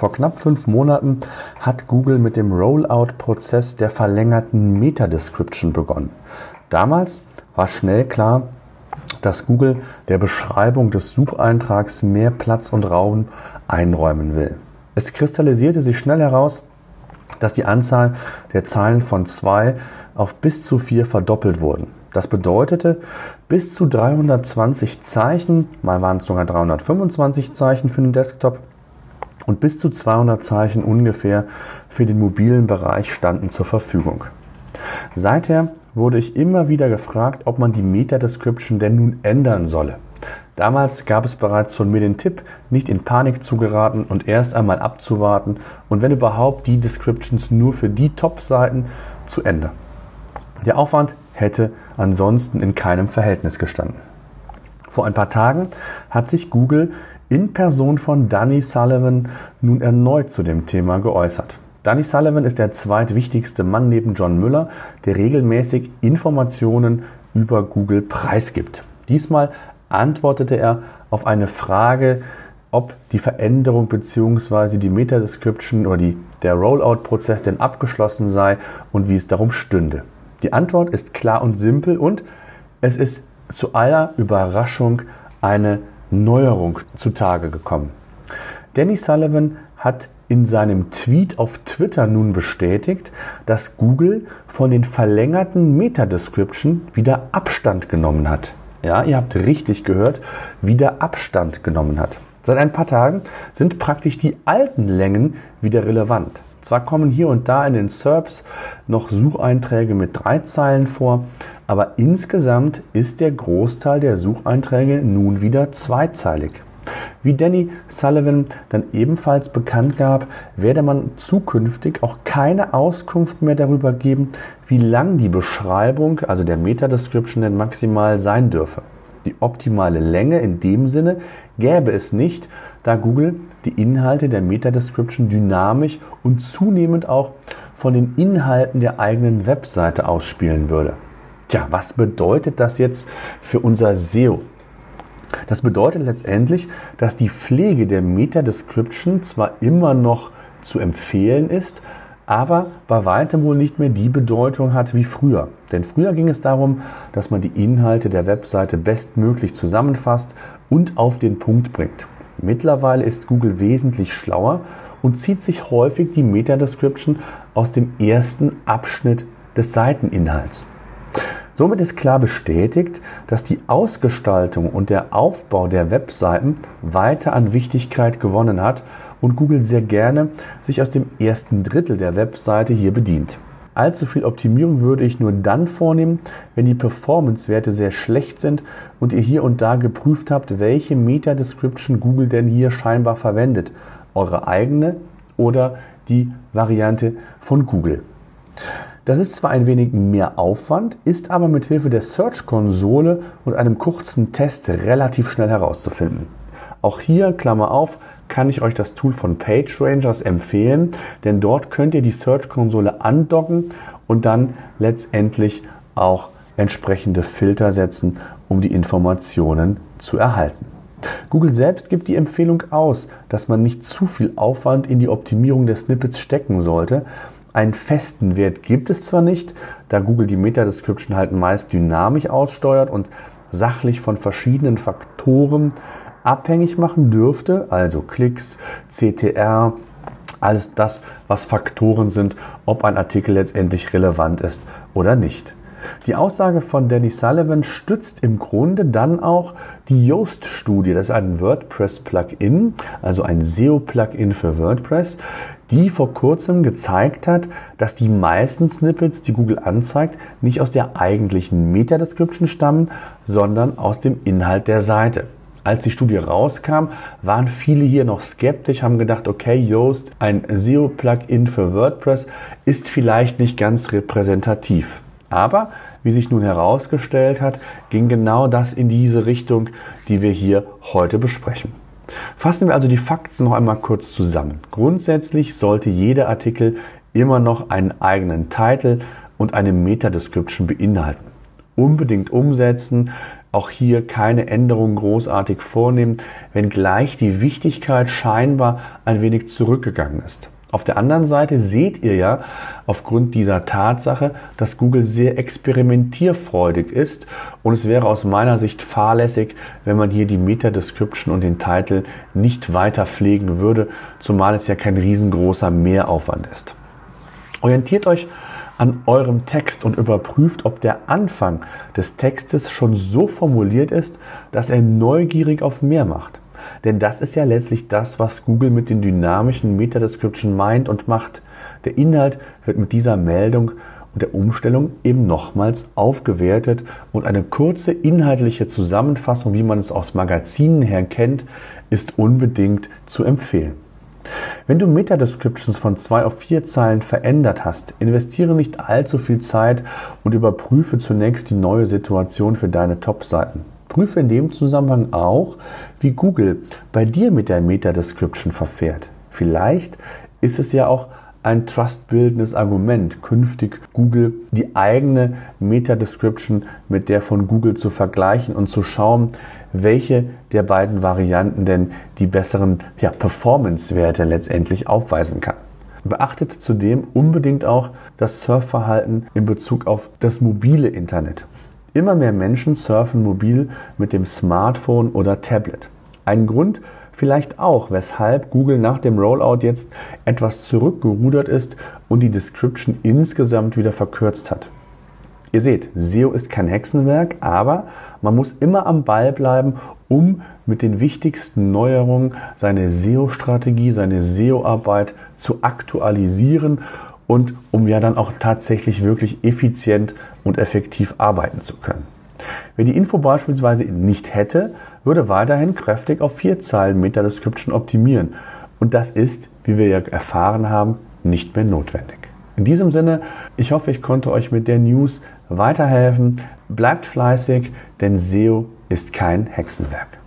Vor knapp fünf Monaten hat Google mit dem Rollout-Prozess der verlängerten Meta-Description begonnen. Damals war schnell klar, dass Google der Beschreibung des Sucheintrags mehr Platz und Raum einräumen will. Es kristallisierte sich schnell heraus, dass die Anzahl der Zeilen von zwei auf bis zu vier verdoppelt wurden. Das bedeutete bis zu 320 Zeichen, mal waren es sogar 325 Zeichen für den Desktop und bis zu 200 Zeichen ungefähr für den mobilen Bereich standen zur Verfügung. Seither wurde ich immer wieder gefragt, ob man die Meta-Description denn nun ändern solle. Damals gab es bereits von mir den Tipp, nicht in Panik zu geraten und erst einmal abzuwarten und wenn überhaupt die Descriptions nur für die Top-Seiten zu ändern. Der Aufwand hätte ansonsten in keinem Verhältnis gestanden. Vor ein paar Tagen hat sich Google in Person von Danny Sullivan nun erneut zu dem Thema geäußert. Danny Sullivan ist der zweitwichtigste Mann neben John Müller, der regelmäßig Informationen über Google preisgibt. Diesmal antwortete er auf eine Frage, ob die Veränderung bzw. die Meta-Description oder die, der Rollout-Prozess denn abgeschlossen sei und wie es darum stünde. Die Antwort ist klar und simpel und es ist zu aller Überraschung eine Neuerung zutage gekommen. Danny Sullivan hat in seinem Tweet auf Twitter nun bestätigt, dass Google von den verlängerten Meta-Description wieder Abstand genommen hat. Ja, ihr habt richtig gehört, wieder Abstand genommen hat. Seit ein paar Tagen sind praktisch die alten Längen wieder relevant. Zwar kommen hier und da in den SERPs noch Sucheinträge mit drei Zeilen vor, aber insgesamt ist der Großteil der Sucheinträge nun wieder zweizeilig. Wie Danny Sullivan dann ebenfalls bekannt gab, werde man zukünftig auch keine Auskunft mehr darüber geben, wie lang die Beschreibung, also der Meta-Description denn maximal sein dürfe. Die optimale Länge in dem Sinne gäbe es nicht, da Google die Inhalte der Meta-Description dynamisch und zunehmend auch von den Inhalten der eigenen Webseite ausspielen würde. Tja, was bedeutet das jetzt für unser SEO? Das bedeutet letztendlich, dass die Pflege der Meta-Description zwar immer noch zu empfehlen ist, aber bei weitem wohl nicht mehr die Bedeutung hat wie früher. Denn früher ging es darum, dass man die Inhalte der Webseite bestmöglich zusammenfasst und auf den Punkt bringt. Mittlerweile ist Google wesentlich schlauer und zieht sich häufig die Meta-Description aus dem ersten Abschnitt des Seiteninhalts. Somit ist klar bestätigt, dass die Ausgestaltung und der Aufbau der Webseiten weiter an Wichtigkeit gewonnen hat und Google sehr gerne sich aus dem ersten Drittel der Webseite hier bedient. Allzu viel Optimierung würde ich nur dann vornehmen, wenn die Performance-Werte sehr schlecht sind und ihr hier und da geprüft habt, welche Meta-Description Google denn hier scheinbar verwendet. Eure eigene oder die Variante von Google. Das ist zwar ein wenig mehr Aufwand, ist aber mit Hilfe der Search-Konsole und einem kurzen Test relativ schnell herauszufinden. Auch hier, Klammer auf, kann ich euch das Tool von PageRangers empfehlen, denn dort könnt ihr die Search-Konsole andocken und dann letztendlich auch entsprechende Filter setzen, um die Informationen zu erhalten. Google selbst gibt die Empfehlung aus, dass man nicht zu viel Aufwand in die Optimierung der Snippets stecken sollte, einen festen Wert gibt es zwar nicht, da Google die Meta-Description halt meist dynamisch aussteuert und sachlich von verschiedenen Faktoren abhängig machen dürfte, also Klicks, CTR, alles das, was Faktoren sind, ob ein Artikel letztendlich relevant ist oder nicht. Die Aussage von Danny Sullivan stützt im Grunde dann auch die Yoast-Studie. Das ist ein WordPress-Plugin, also ein SEO-Plugin für WordPress, die vor kurzem gezeigt hat, dass die meisten Snippets, die Google anzeigt, nicht aus der eigentlichen Meta-Description stammen, sondern aus dem Inhalt der Seite. Als die Studie rauskam, waren viele hier noch skeptisch, haben gedacht, okay, Yoast, ein SEO-Plugin für WordPress, ist vielleicht nicht ganz repräsentativ. Aber, wie sich nun herausgestellt hat, ging genau das in diese Richtung, die wir hier heute besprechen. Fassen wir also die Fakten noch einmal kurz zusammen. Grundsätzlich sollte jeder Artikel immer noch einen eigenen Titel und eine Meta-Description beinhalten. Unbedingt umsetzen, auch hier keine Änderungen großartig vornehmen, wenngleich die Wichtigkeit scheinbar ein wenig zurückgegangen ist. Auf der anderen Seite seht ihr ja aufgrund dieser Tatsache, dass Google sehr experimentierfreudig ist und es wäre aus meiner Sicht fahrlässig, wenn man hier die Meta-Description und den Titel nicht weiter pflegen würde, zumal es ja kein riesengroßer Mehraufwand ist. Orientiert euch an eurem Text und überprüft, ob der Anfang des Textes schon so formuliert ist, dass er neugierig auf mehr macht. Denn das ist ja letztlich das, was Google mit den dynamischen Meta-Description meint und macht. Der Inhalt wird mit dieser Meldung und der Umstellung eben nochmals aufgewertet und eine kurze inhaltliche Zusammenfassung, wie man es aus Magazinen her kennt, ist unbedingt zu empfehlen. Wenn du Meta-Descriptions von zwei auf vier Zeilen verändert hast, investiere nicht allzu viel Zeit und überprüfe zunächst die neue Situation für deine Top-Seiten. Prüfe in dem Zusammenhang auch, wie Google bei dir mit der Meta-Description verfährt. Vielleicht ist es ja auch ein trustbildendes Argument, künftig Google die eigene Meta-Description mit der von Google zu vergleichen und zu schauen, welche der beiden Varianten denn die besseren ja, Performance-Werte letztendlich aufweisen kann. Beachtet zudem unbedingt auch das Surfverhalten in Bezug auf das mobile Internet. Immer mehr Menschen surfen mobil mit dem Smartphone oder Tablet. Ein Grund vielleicht auch, weshalb Google nach dem Rollout jetzt etwas zurückgerudert ist und die Description insgesamt wieder verkürzt hat. Ihr seht, SEO ist kein Hexenwerk, aber man muss immer am Ball bleiben, um mit den wichtigsten Neuerungen seine SEO-Strategie, seine SEO-Arbeit zu aktualisieren und um ja dann auch tatsächlich wirklich effizient und effektiv arbeiten zu können. Wer die Info beispielsweise nicht hätte, würde weiterhin kräftig auf vier Zeilen Meta-Description optimieren. Und das ist, wie wir ja erfahren haben, nicht mehr notwendig. In diesem Sinne, ich hoffe, ich konnte euch mit der News weiterhelfen. Bleibt fleißig, denn SEO ist kein Hexenwerk.